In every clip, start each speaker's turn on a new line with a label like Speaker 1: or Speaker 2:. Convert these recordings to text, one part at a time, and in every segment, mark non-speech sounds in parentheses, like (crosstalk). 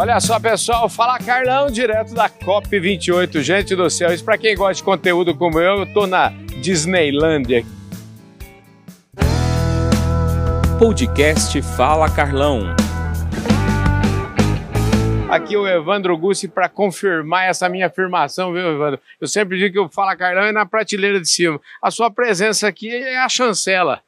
Speaker 1: Olha só, pessoal, fala Carlão, direto da COP28. Gente do céu, isso para quem gosta de conteúdo como eu, eu tô na Disneylândia.
Speaker 2: Podcast Fala Carlão.
Speaker 1: Aqui o Evandro Gussi para confirmar essa minha afirmação, viu, Evandro? Eu sempre digo que o Fala Carlão é na prateleira de cima. A sua presença aqui é a chancela.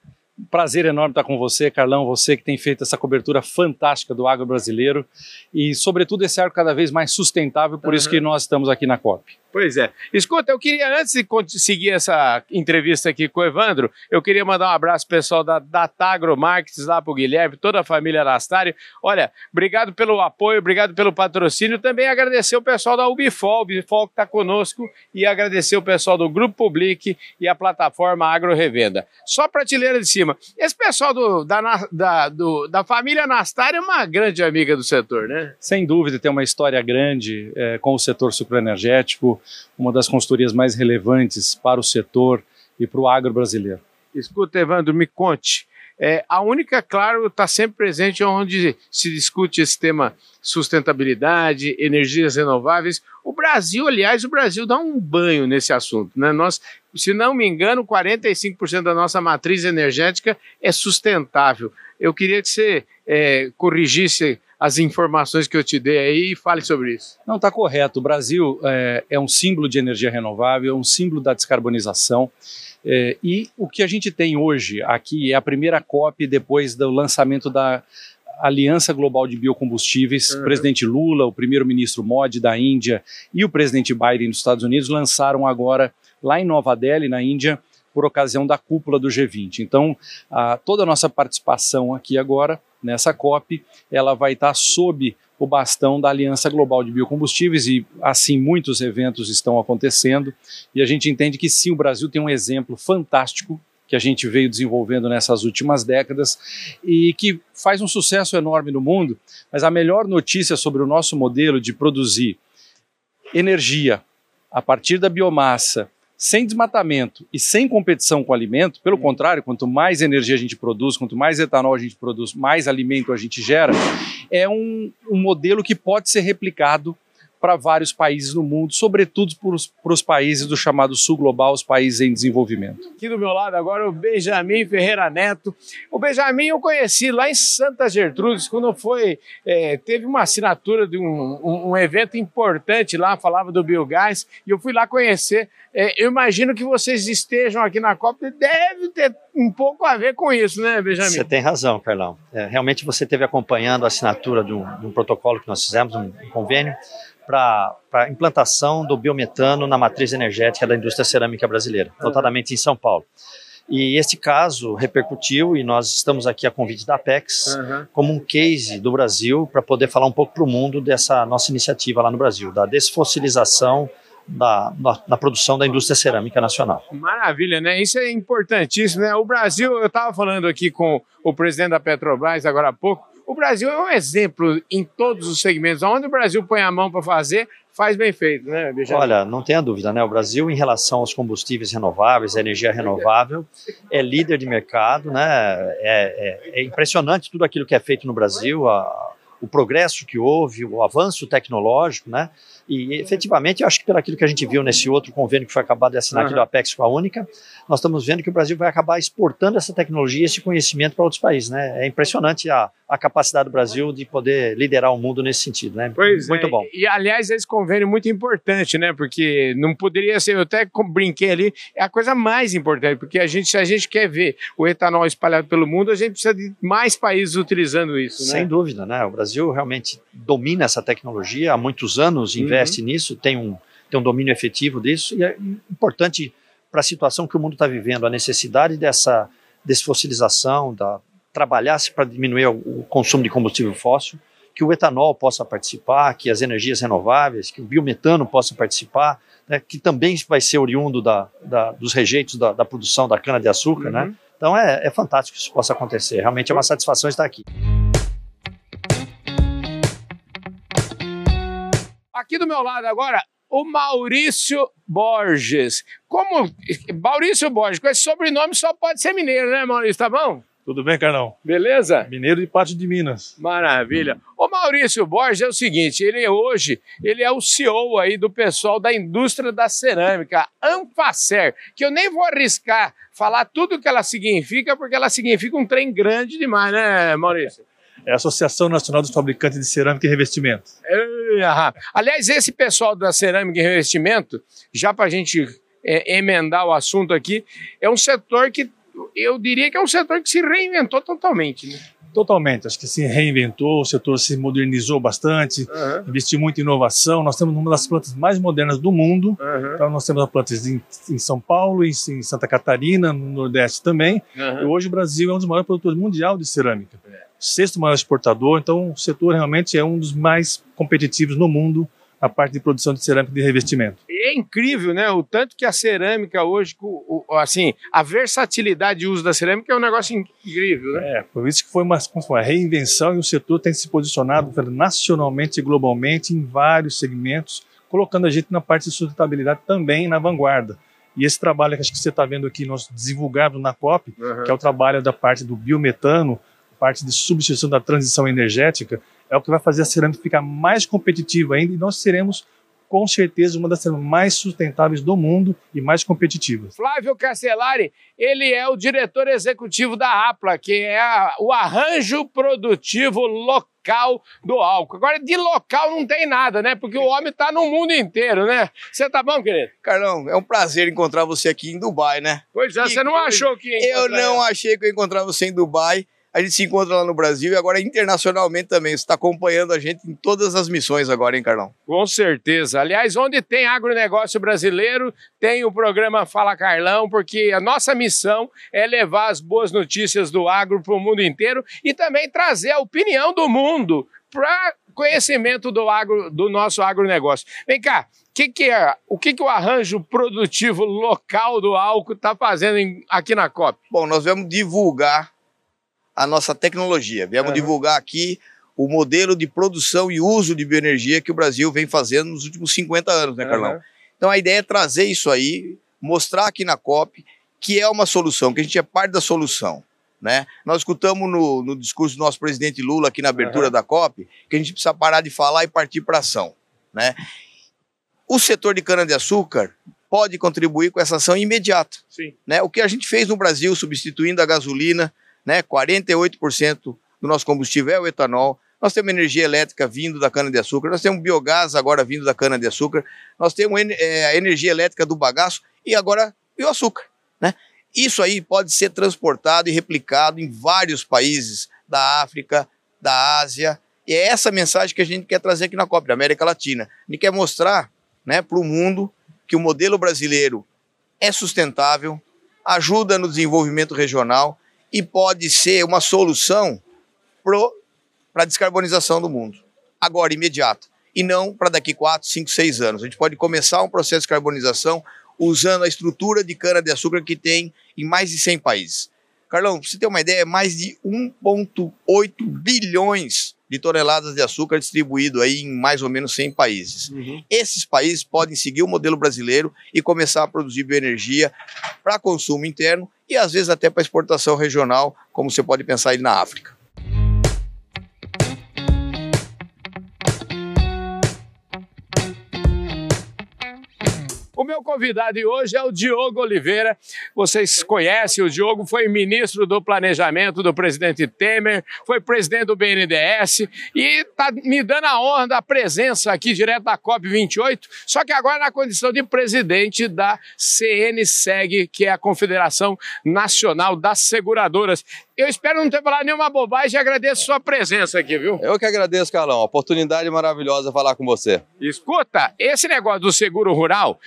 Speaker 3: Prazer enorme estar com você, Carlão, você que tem feito essa cobertura fantástica do agro brasileiro e, sobretudo, esse agro cada vez mais sustentável, por uhum. isso que nós estamos aqui na COP.
Speaker 1: Pois é. Escuta, eu queria, antes de seguir essa entrevista aqui com o Evandro, eu queria mandar um abraço pessoal da Datagro Markets lá pro Guilherme, toda a família Anastário. Olha, obrigado pelo apoio, obrigado pelo patrocínio. Também agradecer o pessoal da Ubifol, Ubifol que está conosco, e agradecer o pessoal do Grupo Public e a plataforma Agro Revenda. Só prateleira de cima. Esse pessoal do, da, da, do, da família Anastário é uma grande amiga do setor, né?
Speaker 3: Sem dúvida, tem uma história grande é, com o setor sucroenergético uma das consultorias mais relevantes para o setor e para o agro brasileiro.
Speaker 1: Escuta, Evandro, me conte. É, a única, claro, está sempre presente onde se discute esse tema sustentabilidade, energias renováveis. O Brasil, aliás, o Brasil dá um banho nesse assunto. Né? Nós, se não me engano, 45% da nossa matriz energética é sustentável. Eu queria que você é, corrigisse as informações que eu te dei aí e fale sobre isso.
Speaker 3: Não, está correto. O Brasil é, é, um símbolo de energia renovável, é um símbolo da descarbonização. É, e o que a gente tem hoje aqui é a primeira COP depois do lançamento da Aliança Global de Biocombustíveis. Uhum. O presidente Lula, o primeiro-ministro Modi da Índia e o presidente Biden dos Estados Unidos lançaram agora, lá em Nova Delhi, na Índia, por ocasião da cúpula do G20. Então, a, toda a nossa participação aqui agora, nessa COP, ela vai estar sob o bastão da Aliança Global de Biocombustíveis e assim muitos eventos estão acontecendo. E a gente entende que sim, o Brasil tem um exemplo fantástico que a gente veio desenvolvendo nessas últimas décadas e que faz um sucesso enorme no mundo, mas a melhor notícia sobre o nosso modelo de produzir energia a partir da biomassa sem desmatamento e sem competição com o alimento, pelo uhum. contrário, quanto mais energia a gente produz, quanto mais etanol a gente produz, mais alimento a gente gera, é um, um modelo que pode ser replicado para vários países no mundo, sobretudo para os países do chamado Sul Global, os países em desenvolvimento.
Speaker 1: Aqui do meu lado agora o Benjamin Ferreira Neto. O Benjamin eu conheci lá em Santa Gertrudes, quando foi, é, teve uma assinatura de um, um, um, evento importante lá, falava do biogás, e eu fui lá conhecer. É, eu imagino que vocês estejam aqui na Copa, deve ter um pouco a ver com isso, né, Benjamin?
Speaker 4: Você tem razão, Carlão. É, realmente você esteve acompanhando a assinatura de um, de um protocolo que nós fizemos, um, um convênio, para a implantação do biometano na matriz energética da indústria cerâmica brasileira, uhum. notadamente em São Paulo. E esse caso repercutiu e nós estamos aqui a convite da Apex uhum. como um case do Brasil para poder falar um pouco para o mundo dessa nossa iniciativa lá no Brasil, da desfossilização da, na, produção da indústria cerâmica nacional.
Speaker 1: Maravilha, né? Isso é importantíssimo, né? O Brasil, eu estava falando aqui com o presidente da Petrobras agora há pouco, o Brasil é um exemplo em todos os segmentos. Onde o Brasil põe a mão para fazer, faz bem feito, né,
Speaker 4: Benjamin? Olha, não tenha dúvida, né? O Brasil, em relação aos combustíveis renováveis, a energia renovável, é líder de mercado, né? É, é, é impressionante tudo aquilo que é feito no Brasil, a, o progresso que houve, o avanço tecnológico, né? E efetivamente, eu acho que pelo aquilo que a gente viu nesse outro convênio que foi acabado de assinar uhum. aqui do Apex com a Única, nós estamos vendo que o Brasil vai acabar exportando essa tecnologia, esse conhecimento para outros países, né? É impressionante a, a capacidade do Brasil de poder liderar o mundo nesse sentido, né?
Speaker 1: Pois muito é. bom. E aliás, esse convênio é muito importante, né? Porque não poderia ser, eu até brinquei ali, é a coisa mais importante, porque a gente, se a gente quer ver o etanol espalhado pelo mundo, a gente precisa de mais países utilizando isso,
Speaker 4: né? Sem dúvida, né? O Brasil realmente domina essa tecnologia há muitos anos, investe investe uhum. nisso, tem um, tem um domínio efetivo disso, e é importante para a situação que o mundo está vivendo, a necessidade dessa desfossilização, da, trabalhar-se para diminuir o, o consumo de combustível fóssil, que o etanol possa participar, que as energias renováveis, que o biometano possa participar, né, que também vai ser oriundo da, da, dos rejeitos da, da produção da cana-de-açúcar. Né? Uhum. Né? Então é, é fantástico que isso possa acontecer. Realmente é uma satisfação estar aqui.
Speaker 1: Aqui do meu lado agora, o Maurício Borges. Como Maurício Borges, com esse sobrenome só pode ser mineiro, né, Maurício? Tá bom?
Speaker 5: Tudo bem, Carlão?
Speaker 1: Beleza?
Speaker 5: Mineiro de Pátio de Minas.
Speaker 1: Maravilha. O Maurício Borges é o seguinte, ele hoje, ele é o CEO aí do pessoal da indústria da cerâmica, Anfacer, que eu nem vou arriscar falar tudo o que ela significa, porque ela significa um trem grande demais, né, Maurício?
Speaker 5: É a Associação Nacional dos Fabricantes de Cerâmica e Revestimento.
Speaker 1: Aham. Aliás, esse pessoal da cerâmica e revestimento, já para a gente é, emendar o assunto aqui, é um setor que eu diria que é um setor que se reinventou totalmente. Né?
Speaker 5: Totalmente, acho que se reinventou, o setor se modernizou bastante,
Speaker 1: Aham,
Speaker 5: investiu muito em inovação. Nós temos uma das plantas mais modernas do mundo.
Speaker 1: aham,
Speaker 5: Então, nós temos as plantas em, em São Paulo, em, em Santa Catarina, no Nordeste também. E
Speaker 1: aham.
Speaker 5: hoje o Brasil é um dos maiores produtores mundial de cerâmica. Sexto maior exportador, então o setor realmente é um dos mais competitivos no mundo na parte de produção de cerâmica de revestimento.
Speaker 1: É incrível, né? O tanto que a cerâmica hoje, assim, a versatilidade de uso da cerâmica é um negócio incrível, né?
Speaker 5: É, por isso que foi uma, uma reinvenção e o setor tem se posicionado nacionalmente e globalmente em vários segmentos, colocando a gente na parte de sustentabilidade também na vanguarda. E esse trabalho que acho que você está vendo aqui, nós divulgado na COP, que é o trabalho da parte do biometano, parte de substituição da transição energética, é o que vai fazer a cerâmica ficar mais competitiva ainda e nós seremos, com certeza, uma das cerâmicas mais sustentáveis do mundo e mais competitivas.
Speaker 1: Flávio Castellari, ele é o diretor executivo da APLA, que é a- o arranjo produtivo local do álcool. Agora, de local não tem nada, né? Porque o homem está no mundo inteiro, né? Você tá bom, querido?
Speaker 6: Carlão, é um prazer encontrar você aqui em Dubai, né?
Speaker 1: Pois é,
Speaker 6: Que
Speaker 1: você não achou que ia
Speaker 6: Eu não achei que eu ia encontrar você em Dubai. A gente se encontra lá no Brasil e agora internacionalmente também. Você está acompanhando a gente em todas as missões agora, hein, Carlão?
Speaker 1: Com certeza. Aliás, onde tem agronegócio brasileiro, tem o programa Fala Carlão, porque a nossa missão é levar as boas notícias do agro para o mundo inteiro e também trazer a opinião do mundo para conhecimento do, agro, do nosso agronegócio. Vem cá, que que é, o que, que o arranjo produtivo local do álcool está fazendo em- aqui na COP?
Speaker 6: Bom, nós vamos divulgar a nossa tecnologia. Viemos divulgar aqui o modelo de produção e uso de bioenergia que o Brasil vem fazendo nos últimos 50 anos, né, Carlão? Então a ideia é trazer isso aí, mostrar aqui na COP que é uma solução, que a gente é parte da solução. Né? Nós escutamos no, no discurso do nosso presidente Lula aqui na abertura
Speaker 1: Aham.
Speaker 6: da COP que a gente precisa parar de falar e partir para ação. Né? O setor de cana-de-açúcar pode contribuir com essa ação imediata.
Speaker 1: Sim.
Speaker 6: Né? O que a gente fez no Brasil, substituindo a gasolina, né? 48% do nosso combustível é o etanol. Nós temos energia elétrica vindo da cana-de-açúcar, nós temos biogás agora vindo da cana-de-açúcar, nós temos eh, a energia elétrica do bagaço e agora o açúcar. Né? Isso aí pode ser transportado e replicado em vários países da África, da Ásia. E é essa mensagem que a gente quer trazer aqui na COP, da América Latina. A gente quer mostrar né, para o mundo que o modelo brasileiro é sustentável, ajuda no desenvolvimento regional e pode ser uma solução para a descarbonização do mundo. Agora, imediata. E não para daqui 4, 5, 6 anos. A gente pode começar um processo de descarbonização usando a estrutura de cana-de-açúcar que tem em mais de 100 países. Carlão, para você ter uma ideia, é mais de 1,8 bilhões de toneladas de açúcar distribuído aí em mais ou menos 100 países. Esses países podem seguir o modelo brasileiro e começar a produzir bioenergia para consumo interno e às vezes até para exportação regional, como você pode pensar aí na África.
Speaker 1: Meu convidado de hoje é o Diogo Oliveira. Vocês conhecem, o Diogo foi ministro do Planejamento do presidente Temer, foi presidente do BNDES e está me dando a honra da presença aqui direto da COP28, só que agora na condição de presidente da CNSEG, que é a Confederação Nacional das Seguradoras. Eu espero não ter falado nenhuma bobagem e agradeço sua presença aqui, viu?
Speaker 7: Eu que agradeço, Carlão. Oportunidade maravilhosa falar com você.
Speaker 1: Escuta, esse negócio do seguro rural,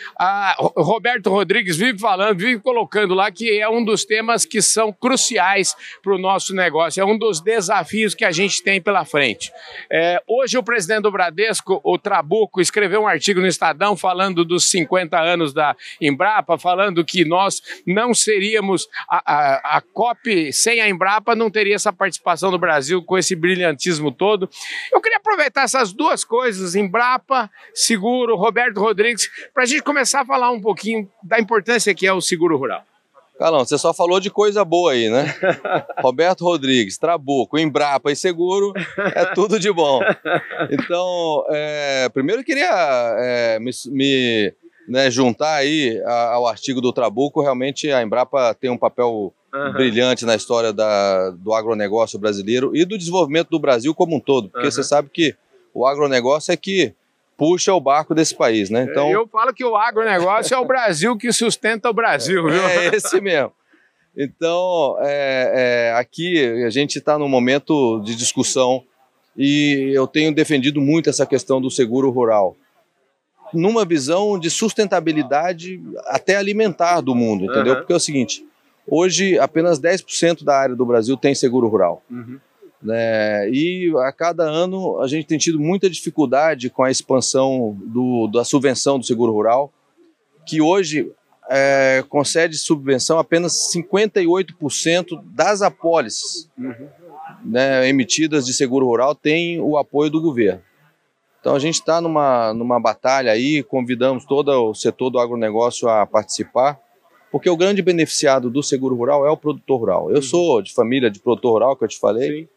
Speaker 1: Roberto Rodrigues vive falando, vive colocando lá que é um dos temas que são cruciais para o nosso negócio, é um dos desafios que a gente tem pela frente. É, hoje o presidente do Bradesco, o Trabuco, escreveu um artigo no Estadão falando dos 50 anos da Embrapa, falando que nós não seríamos a, a, a COP sem a Embrapa não teria essa participação do Brasil com esse brilhantismo todo. Eu queria aproveitar essas duas coisas, Embrapa, seguro, Roberto Rodrigues, para a gente começar a falar um pouquinho da importância que é o seguro rural.
Speaker 7: Carlão, você só falou de coisa boa aí, né? (laughs) Roberto Rodrigues, Trabuco, Embrapa e Seguro, é tudo de bom. Então, é, primeiro eu queria é, me, me né, juntar aí ao artigo do Trabuco. Realmente a Embrapa tem um papel uhum. brilhante na história da, do agronegócio brasileiro e do desenvolvimento do Brasil como um todo, porque uhum. você sabe que o agronegócio é que puxa o barco desse país, né?
Speaker 1: Então, eu falo que o agronegócio é o Brasil que sustenta o Brasil, viu?
Speaker 7: É esse mesmo. Então, é, é, aqui a gente está num momento de discussão e eu tenho defendido muito essa questão do seguro rural, numa visão de sustentabilidade até alimentar do mundo, entendeu? Uhum. Porque é o seguinte, hoje apenas 10% da área do Brasil tem seguro rural. Uhum. Né? E a cada ano a gente tem tido muita dificuldade com a expansão do, da subvenção do seguro rural, que hoje é, concede subvenção apenas 58% das apólices uhum. né, emitidas de seguro rural tem o apoio do governo. Então a gente está numa, numa batalha aí, convidamos todo o setor do agronegócio a participar, porque o grande beneficiado do seguro rural é o produtor rural. Eu uhum. sou de família de produtor rural, que eu te falei, Sim.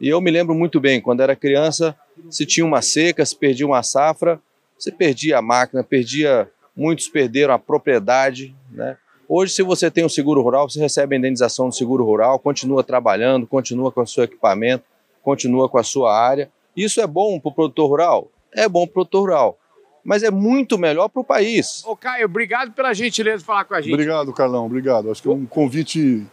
Speaker 7: E eu me lembro muito bem, quando era criança, se tinha uma seca, se perdia uma safra, você perdia a máquina, perdia, muitos perderam a propriedade, né? Hoje, se você tem um seguro rural, você recebe a indenização do seguro rural, continua trabalhando, continua com o seu equipamento, continua com a sua área. Isso é bom para o produtor rural? É bom para o produtor rural. Mas é muito melhor para o país.
Speaker 1: Ô, Caio, obrigado pela gentileza de falar com a gente.
Speaker 8: Obrigado, Carlão, obrigado. Acho que é um convite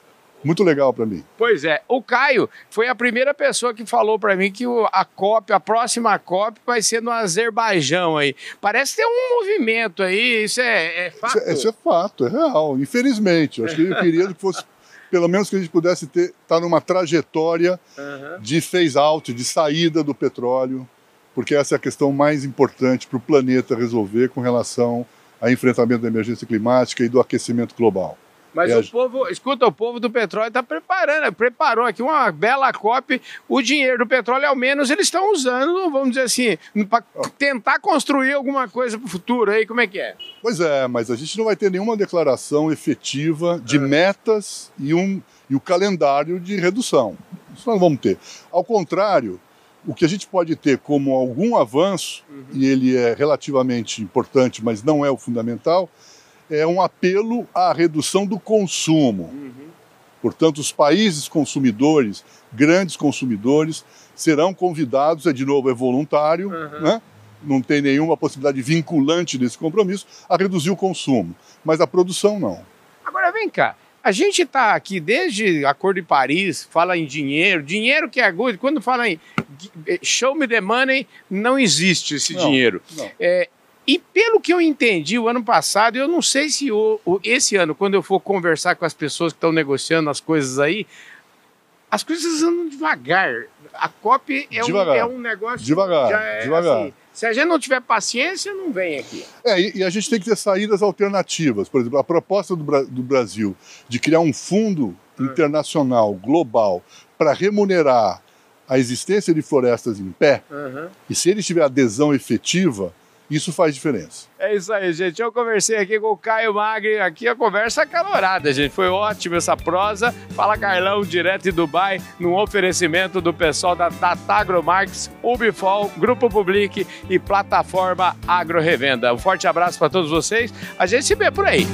Speaker 8: muito legal para mim.
Speaker 1: Pois é, o Caio foi a primeira pessoa que falou para mim que a COP, a próxima COP vai ser no Azerbaijão aí. Parece ter um movimento aí, isso é, é fato?
Speaker 8: Isso é, isso é, fato, é real, infelizmente. Acho que eu queria que fosse, pelo menos que a gente pudesse ter, estar tá numa trajetória uhum. de phase-out, de saída do petróleo, porque essa é a questão mais importante para o planeta resolver com relação ao enfrentamento da emergência climática e do aquecimento global.
Speaker 1: Mas o povo, escuta, o povo do petróleo está preparando, preparou aqui uma bela COP. O dinheiro do petróleo, ao menos, eles estão usando, vamos dizer assim, para tentar construir alguma coisa para o futuro aí. Como é que é?
Speaker 8: Pois é, mas a gente não vai ter nenhuma declaração efetiva de é. metas e, um, e o calendário de redução. Isso nós vamos ter. Ao contrário, o que a gente pode ter como algum avanço, uhum. e ele é relativamente importante, mas não é o fundamental, é um apelo à redução do consumo. Uhum. Portanto, os países consumidores, grandes consumidores, serão convidados, é de novo, é voluntário, uhum. né? não tem nenhuma possibilidade vinculante desse compromisso, a reduzir o consumo. Mas a produção não.
Speaker 1: Agora vem cá. A gente está aqui desde Acordo de Paris, fala em dinheiro, dinheiro que é good, quando fala em show me the money, não existe esse não, dinheiro. Não. É, e pelo que eu entendi o ano passado, eu não sei se o, o, esse ano, quando eu for conversar com as pessoas que estão negociando as coisas aí, as coisas andam devagar. A COP é, um, é um, negócio.
Speaker 8: Devagar, é, devagar. Assim,
Speaker 1: se a gente não tiver paciência, não vem aqui.
Speaker 8: É, e, e, a gente tem que ter saídas alternativas. Por exemplo, a proposta do, do Brasil de criar um fundo hum. internacional, global, para remunerar a existência de florestas em pé, uhum. e se ele tiver adesão efetiva, isso faz diferença.
Speaker 1: É isso aí, gente. Eu conversei aqui com o Caio Magri, aqui a conversa calorada, gente. Foi ótimo essa prosa. Fala Carlão, direto de Dubai, num oferecimento do pessoal da Tata Agromarques, Ubifol, Grupo Public e Plataforma Agro Revenda. Um forte abraço para todos vocês. A gente se vê por aí.